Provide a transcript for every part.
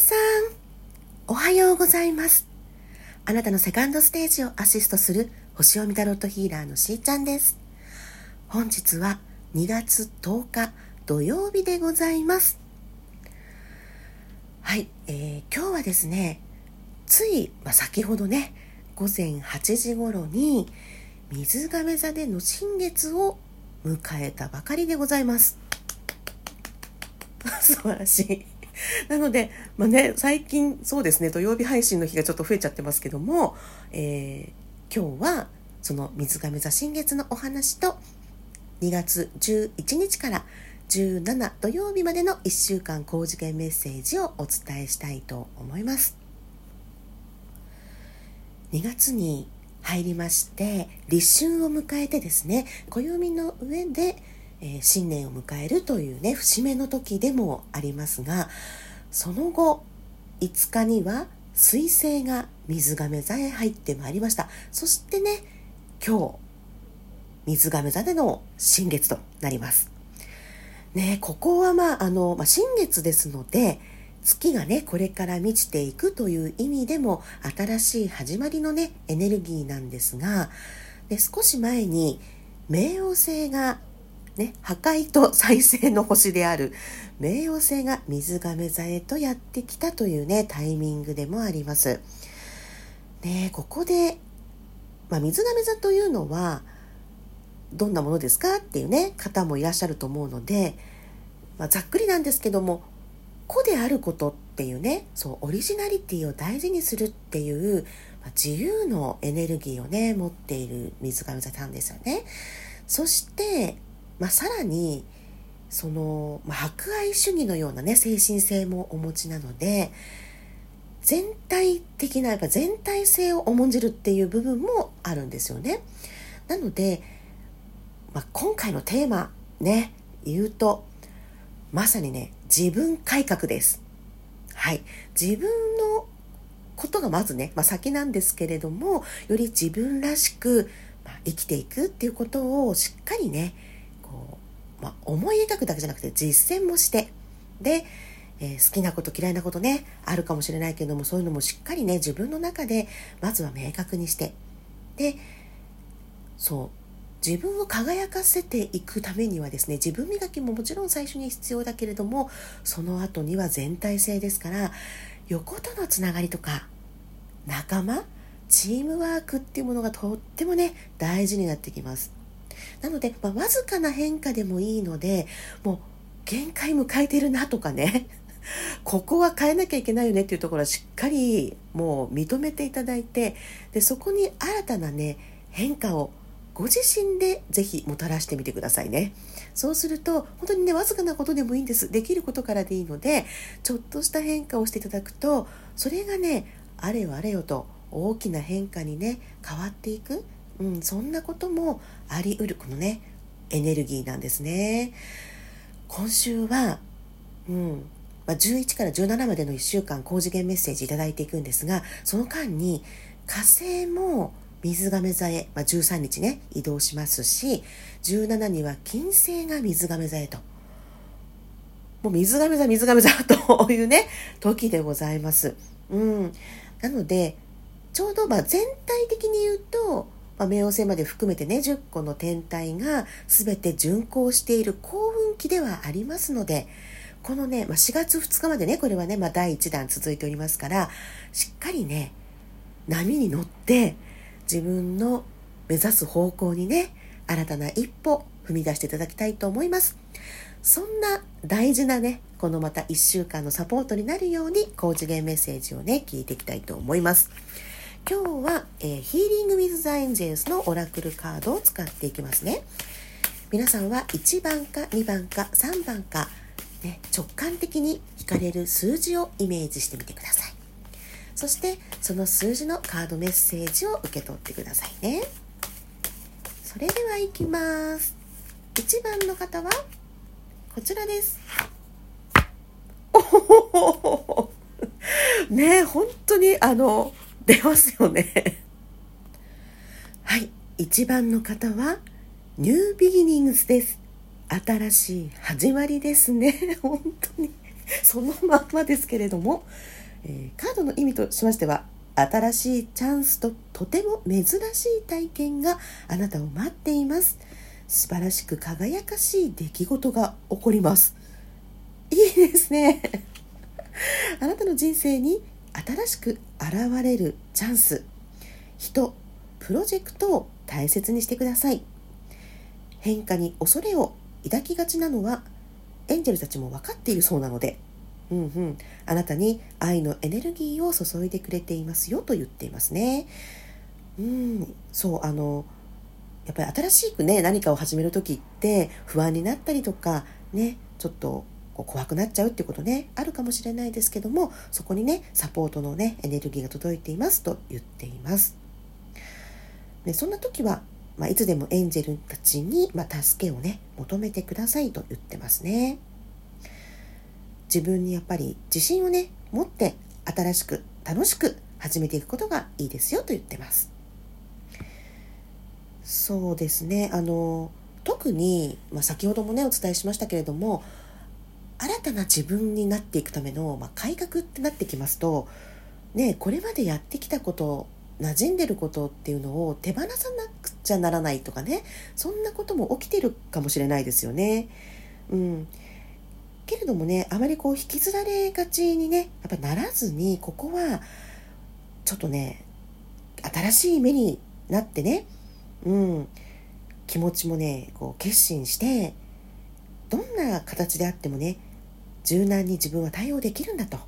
さん、おはようございます。あなたのセカンドステージをアシストする星読みタロットヒーラーのしーちゃんです。本日は2月10日土曜日でございます。はい、えー、今日はですね、つい、まあ、先ほどね、午前8時頃に水亀座での新月を迎えたばかりでございます。素晴らしい。なので、まあね、最近そうですね土曜日配信の日がちょっと増えちゃってますけども、えー、今日はその水亀座新月のお話と2月11日から17土曜日までの1週間高次元メッセージをお伝えしたいと思います。2月に入りまして立春を迎えてですね暦の上でえ、新年を迎えるというね節目の時でもありますがその後5日には彗星が水亀座へ入ってまいりました。そしてね今日水亀座での新月となります。ねここはまああの、まあ、新月ですので月がねこれから満ちていくという意味でも新しい始まりのねエネルギーなんですがで少し前に冥王星がね、破壊と再生の星である冥王星が水亀座へとやってきたというねタイミングでもあります。ね、ここで、まあ、水亀座というのはどんなものですかっていうね方もいらっしゃると思うので、まあ、ざっくりなんですけども個であることっていうねそうオリジナリティを大事にするっていう、まあ、自由のエネルギーをね持っている水亀座なんですよね。そしてまあ、さらにその、まあ、博愛主義のようなね精神性もお持ちなので全体的なやっぱ全体性を重んじるっていう部分もあるんですよね。なので、まあ、今回のテーマね言うとまさにね自分改革です。はい、自分のことがまずね、まあ、先なんですけれどもより自分らしく、生きていくっていうことをしっかりね、まあ、思い描くだけじゃなくて実践もしてで、えー、好きなこと嫌いなことねあるかもしれないけどもそういうのもしっかりね自分の中でまずは明確にしてでそう自分を輝かせていくためにはですね自分磨きももちろん最初に必要だけれどもその後には全体性ですから横とのつながりとか仲間チームワークっていうものがとってもね大事になってきます。なので、まあ、わずかな変化でもいいのでもう限界迎えてるなとかね。ここは変えなきゃいけないよねっていうところはしっかりもう認めていただいてでそこに新たなね変化をご自身でぜひもたらしてみてくださいね。そうすると本当にねわずかなことでもいいんです。できることからでいいのでちょっとした変化をしていただくとそれがねあれよあれよと大きな変化にね変わっていく。うん、そんなこともありうるこのねエネルギーなんですね。今週は、うんまあ、11から17までの1週間高次元メッセージ頂いていくんですがその間に火星も水亀座へ、まあ、13日ね移動しますし17には金星が水亀座へと。もう水亀座水亀座 というね時でございます。うん、なのでちょうどまあ全体的に言うとまあ、冥王星まで含めてね10個の天体が全て巡行している幸運期ではありますのでこのね、まあ、4月2日までねこれはね、まあ、第1弾続いておりますからしっかりね波に乗って自分の目指す方向にね新たな一歩踏み出していただきたいと思います。そんな大事なねこのまた1週間のサポートになるように高次元メッセージをね聞いていきたいと思います。今日は、えー、ヒーリング・ウィズ・ザ・エンジェルスのオラクルカードを使っていきますね。皆さんは1番か2番か3番か、ね、直感的に引かれる数字をイメージしてみてください。そしてその数字のカードメッセージを受け取ってくださいね。それではいきます。1番の方はこちらです。おほほほほね本当にあの出ますよね。はい。1番の方はニュービギニングスです。新しい始まりですね。本当に。そのまんまですけれども、えー、カードの意味としましては新しいチャンスととても珍しい体験があなたを待っています。素晴らしく輝かしい出来事が起こります。いいですね。あなたの人生に新しく現れるチャンス。人プロジェクトを大切にしてください。変化に恐れを抱きがちなのはエンジェルたちも分かっているそうなので。うんうん、あなたに愛のエネルギーを注いでくれていますよと言っていますね。うん、そうあのやっぱり新しくね何かを始める時って不安になったりとかねちょっと怖くなっちゃうってことねあるかもしれないですけどもそこにねサポートのねエネルギーが届いていますと言っています。でそんな時は、まあ、いつでもエンジェルたちに、まあ、助けをね求めてくださいと言ってますね。自分にやっぱり自信をね持って新しく楽しく始めていくことがいいですよと言ってますそうですねあの特に、まあ、先ほどもねお伝えしましたけれども新たな自分になっていくための、まあ、改革ってなってきますとねこれまでやってきたこと馴染んでることっていうのを手放さなくちゃならないとかねそんなことも起きてるかもしれないですよね。うん、けれどもねあまりこう引きずられがちにねやっぱならずにここはちょっとね新しい目になってねうん気持ちもねこう決心してどんな形であってもね柔軟に自分は対応できるんだと。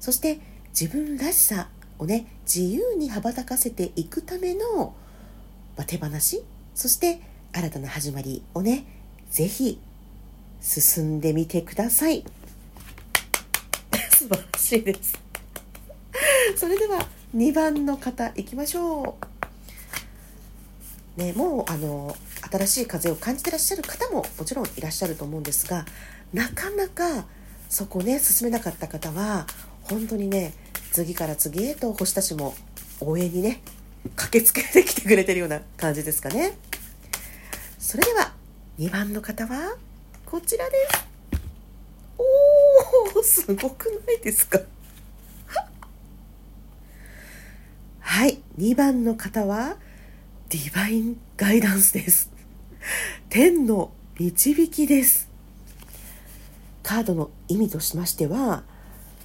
そして自分らしさをね自由に羽ばたかせていくための、まあ、手放し。そして新たな始まりをね是非進んでみてください。素晴らしいです。それでは2番の方いきましょう。ねもうあの新しい風を感じてらっしゃる方ももちろんいらっしゃると思うんですがなかなかそこね進めなかった方は本当にね次から次へと星たちも応援にね駆けつけてきてくれてるような感じですかね。それでは2番の方はこちらです。おーすごくないですか？はい2番の方はディバインガイダンスです。天の導きです。カードの意味としましては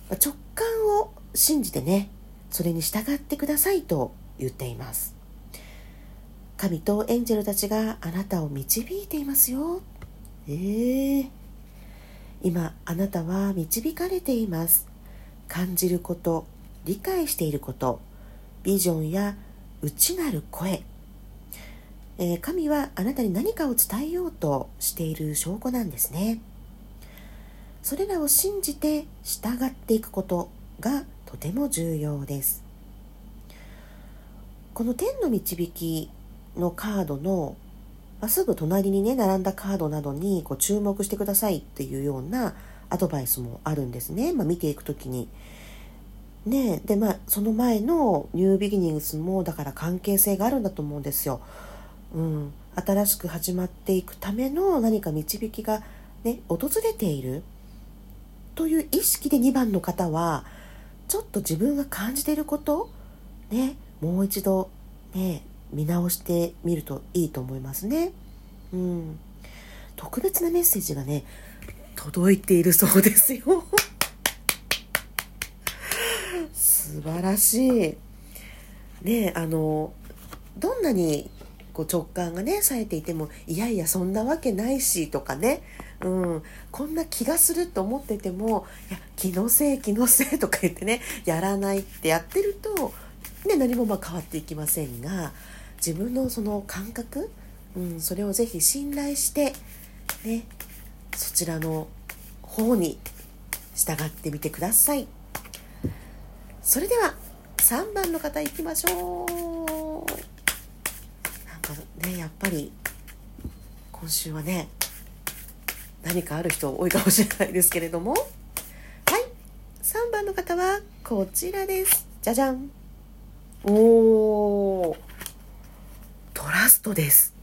直感を信じてねそれに従ってくださいと言っています。神とエンジェルたちがあなたを導いていますよ。えー、今あなたは導かれています。感じること理解していることビジョンや内なる声、えー、神はあなたに何かを伝えようとしている証拠なんですね。それらを信じて従っていくことがとても重要ですこの天の導きのカードのまあ、すぐ隣にね並んだカードなどにこう注目してくださいっていうようなアドバイスもあるんですね、まあ、見ていく時に。ねでまあその前のニュービギニングスもだから関係性があるんだと思うんですよ。うん、新しく始まっていくための何か導きがね訪れているという意識で2番の方はちょっと自分が感じていることねもう一度ね見直してみるといいと思いますね。うん、特別なメッセージがね届いているそうですよ。素晴らしい。ねあのどんなにこう直感がね冴えていてもいやいやそんなわけないしとかね、うん、こんな気がすると思っててもいや気のせい気のせいとか言ってねやらないってやってると、ね、何もま変わっていきませんが自分のその感覚、うん、それをぜひ信頼してねそちらの方に従ってみてください。それでは3番の方いきましょう。なんかねやっぱり今週はね何かある人多いかもしれないですけれども。はい。3番の方はこちらです。じゃじゃん。おー。トラストです。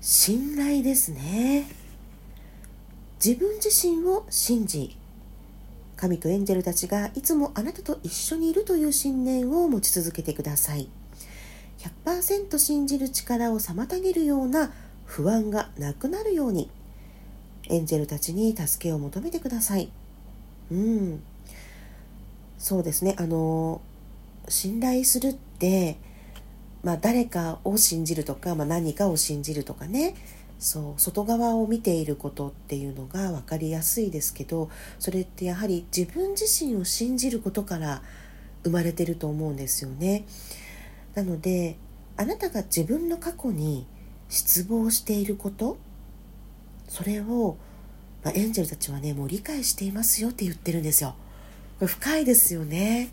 信頼ですね。自分自身を信じ神とエンジェルたちがいつもあなたと一緒にいるという信念を持ち続けてください。100%信じる力を妨げるような不安がなくなるようにエンジェルたちに助けを求めてください。うん。そうですね。あの信頼するってまあ、誰かを信じるとか、まあ、何かを信じるとかね。そう外側を見ていることっていうのが分かりやすいですけどそれってやはり自分自身を信じることから生まれてると思うんですよね。なのであなたが自分の過去に失望していること？それを、まあ、エンジェルたちはねもう理解していますよって言ってるんですよ。これ深いですよね。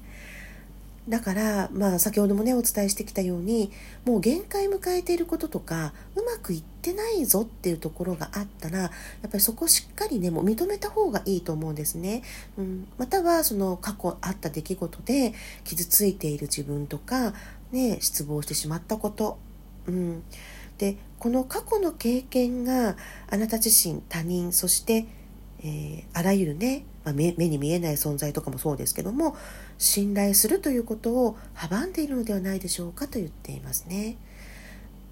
だから、まあ、先ほどもねお伝えしてきたようにもう限界迎えていることとかうまくいってないぞっていうところがあったらやっぱりそこをしっかりねもう認めた方がいいと思うんですね、うん、またはその過去あった出来事で傷ついている自分とか、ね、失望してしまったこと、うん、でこの過去の経験があなた自身他人そしてえー、あらゆるね、まあ、目に見えない存在とかもそうですけども信頼するということを阻んでいるのではないでしょうかと言っていますね。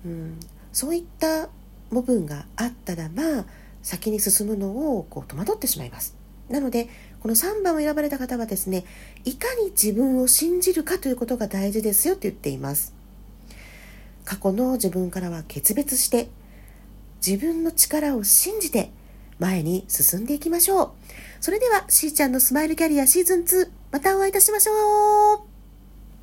うん、そういった部分があったらまあ先に進むのをこう戸惑ってしまいます。なのでこの3番を選ばれた方はですねいかに自分を信じるかということが大事ですよと言っています。過去の自分からは決別して自分の力を信じて前に進んでいきましょう。それでは、しーちゃんのスマイルキャリアシーズン2、またお会いいたしましょう